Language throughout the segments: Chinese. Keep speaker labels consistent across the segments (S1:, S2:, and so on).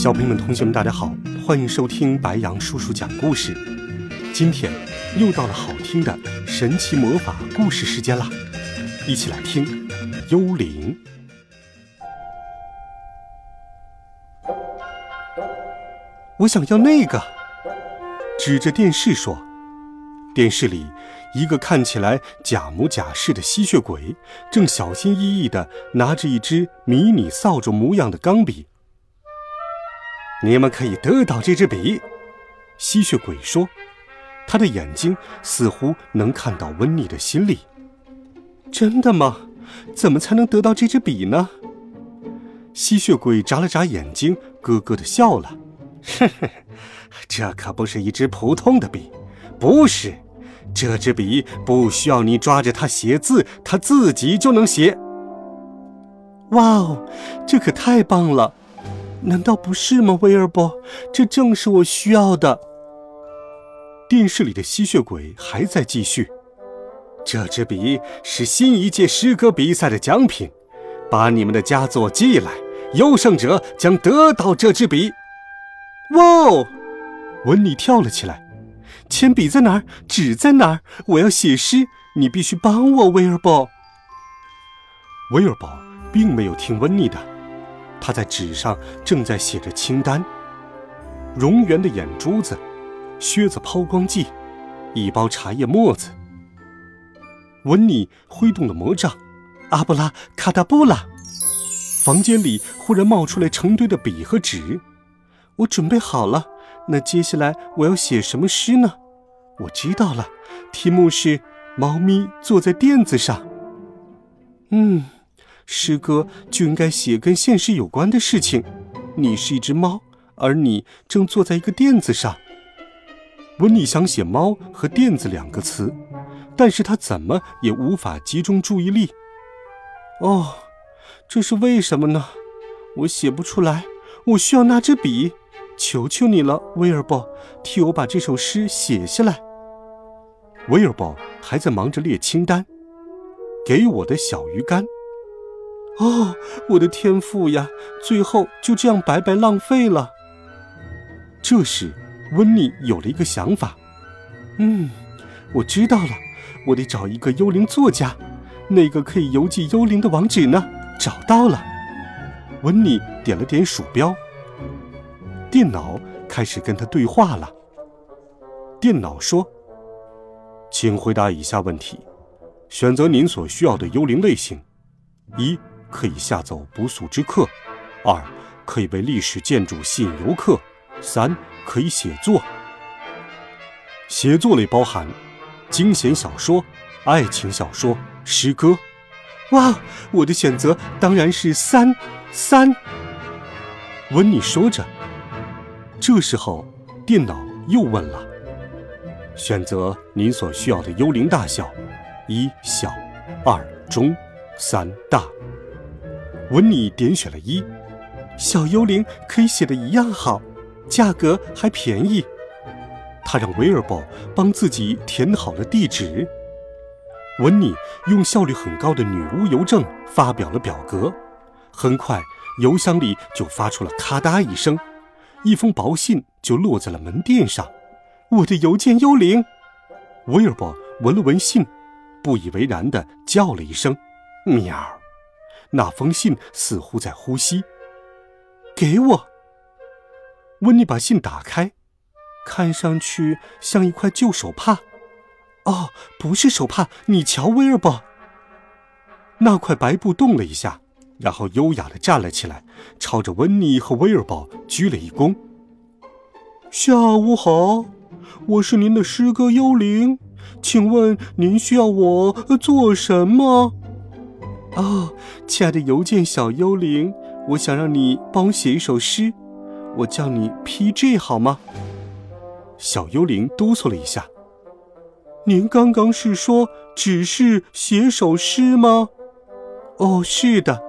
S1: 小朋友们、同学们，大家好，欢迎收听白羊叔叔讲故事。今天又到了好听的神奇魔法故事时间啦，一起来听《幽灵》。我想要那个，指着电视说。电视里，一个看起来假模假式的吸血鬼，正小心翼翼地拿着一支迷你扫帚模样的钢笔。你们可以得到这支笔，吸血鬼说，他的眼睛似乎能看到温妮的心里。真的吗？怎么才能得到这支笔呢？吸血鬼眨了眨眼睛，咯咯的笑了。呵呵，这可不是一支普通的笔，不是，这支笔不需要你抓着它写字，它自己就能写。哇哦，这可太棒了！难道不是吗，威尔伯？这正是我需要的。电视里的吸血鬼还在继续。这支笔是新一届诗歌比赛的奖品，把你们的佳作寄来，优胜者将得到这支笔。哇哦！温妮跳了起来。铅笔在哪儿？纸在哪儿？我要写诗，你必须帮我，威尔伯。威尔伯并没有听温妮的。他在纸上正在写着清单：蝾螈的眼珠子、靴子抛光剂、一包茶叶沫子。温妮挥动了魔杖，阿布拉卡达布拉。房间里忽然冒出来成堆的笔和纸。我准备好了，那接下来我要写什么诗呢？我知道了，题目是《猫咪坐在垫子上》。嗯。诗歌就应该写跟现实有关的事情。你是一只猫，而你正坐在一个垫子上。温妮想写“猫”和“垫子”两个词，但是他怎么也无法集中注意力。哦，这是为什么呢？我写不出来。我需要那支笔，求求你了，威尔伯，替我把这首诗写下来。威尔伯还在忙着列清单。给我的小鱼干。哦，我的天赋呀！最后就这样白白浪费了。这时，温妮有了一个想法。嗯，我知道了，我得找一个幽灵作家，那个可以邮寄幽灵的网址呢？找到了。温妮点了点鼠标，电脑开始跟他对话了。电脑说：“请回答以下问题，选择您所需要的幽灵类型。一。”可以吓走不速之客，二可以为历史建筑吸引游客，三可以写作。写作类包含惊险小说、爱情小说、诗歌。哇，我的选择当然是三三。温妮说着，这时候电脑又问了：选择您所需要的幽灵大小，一小，二中，三大。文妮点选了一，小幽灵可以写的一样好，价格还便宜。他让威尔伯帮自己填好了地址。文妮用效率很高的女巫邮政发表了表格，很快邮箱里就发出了咔嗒一声，一封薄信就落在了门店上。我的邮件幽灵，威尔伯闻了闻信，不以为然地叫了一声：“喵。”那封信似乎在呼吸。给我。温妮把信打开，看上去像一块旧手帕。哦，不是手帕，你瞧，威尔伯。那块白布动了一下，然后优雅的站了起来，朝着温妮和威尔伯鞠了一躬。下午好，我是您的诗歌幽灵，请问您需要我做什么？哦，亲爱的邮件小幽灵，我想让你帮我写一首诗。我叫你 P.J. 好吗？小幽灵哆嗦了一下。您刚刚是说只是写首诗吗？哦，是的。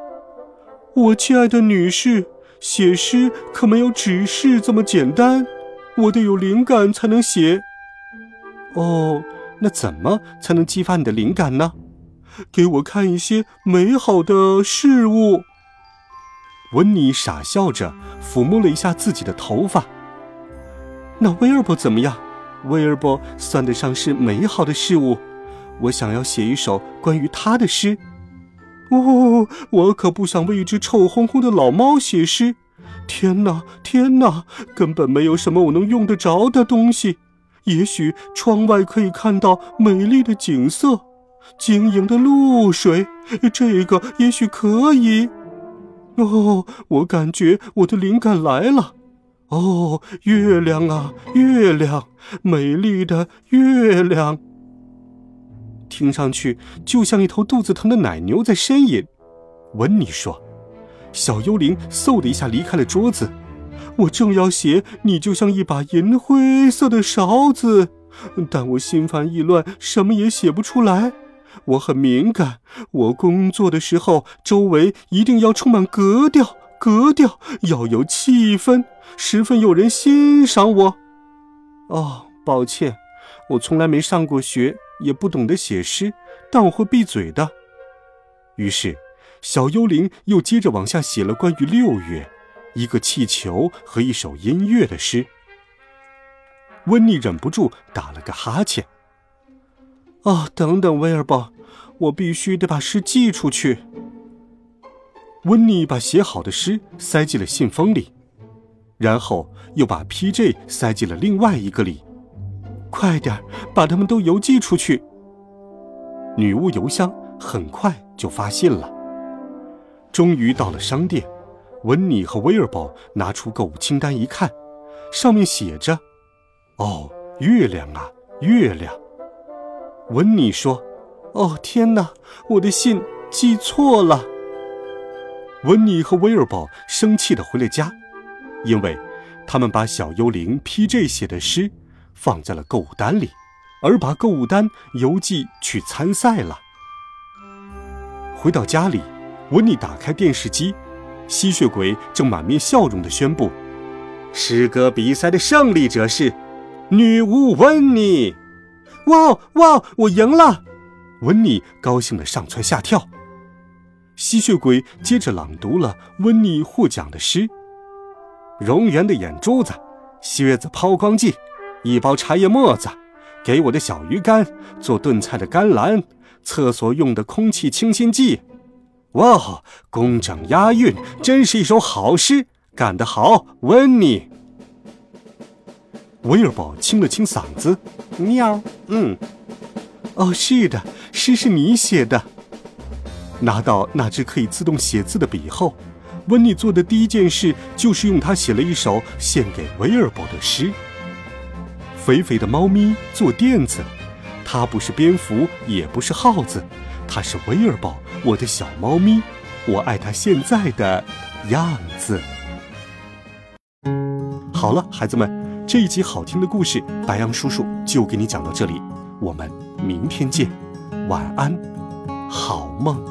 S1: 我亲爱的女士，写诗可没有只是这么简单，我得有灵感才能写。哦，那怎么才能激发你的灵感呢？给我看一些美好的事物。温妮傻笑着抚摸了一下自己的头发。那威尔伯怎么样？威尔伯算得上是美好的事物。我想要写一首关于他的诗。哦，我可不想为一只臭烘烘的老猫写诗。天哪，天哪，根本没有什么我能用得着的东西。也许窗外可以看到美丽的景色，晶莹的露水，这个也许可以。哦，我感觉我的灵感来了。哦，月亮啊，月亮，美丽的月亮，听上去就像一头肚子疼的奶牛在呻吟。温妮说：“小幽灵嗖的一下离开了桌子。我正要写，你就像一把银灰色的勺子，但我心烦意乱，什么也写不出来。我很敏感，我工作的时候，周围一定要充满格调。”格调要有气氛，十分有人欣赏我。哦，抱歉，我从来没上过学，也不懂得写诗，但我会闭嘴的。于是，小幽灵又接着往下写了关于六月、一个气球和一首音乐的诗。温妮忍不住打了个哈欠。哦，等等，威尔伯，我必须得把诗寄出去。温妮把写好的诗塞进了信封里，然后又把 P.J. 塞进了另外一个里。快点把它们都邮寄出去。女巫邮箱很快就发信了。终于到了商店，温妮和威尔伯拿出购物清单一看，上面写着：“哦，月亮啊，月亮。”温妮说：“哦，天哪，我的信寄错了。”温妮和威尔伯生气地回了家，因为他们把小幽灵 P.J. 写的诗放在了购物单里，而把购物单邮寄去参赛了。回到家里，温妮打开电视机，吸血鬼正满面笑容地宣布：“诗歌比赛的胜利者是女巫温妮！”哇哇，我赢了！温妮高兴地上蹿下跳。吸血鬼接着朗读了温妮获奖的诗：“蝾螈的眼珠子，靴子抛光剂，一包茶叶沫子，给我的小鱼干做炖菜的甘蓝，厕所用的空气清新剂。哇，工整押韵，真是一首好诗，干得好，温妮。”威尔宝清了清嗓子：“喵，嗯，哦，是的，诗是你写的。”拿到那支可以自动写字的笔后，温妮做的第一件事就是用它写了一首献给威尔伯的诗。肥肥的猫咪坐垫子，它不是蝙蝠，也不是耗子，它是威尔伯，我的小猫咪，我爱它现在的样子。好了，孩子们，这一集好听的故事，白羊叔叔就给你讲到这里，我们明天见，晚安。好梦。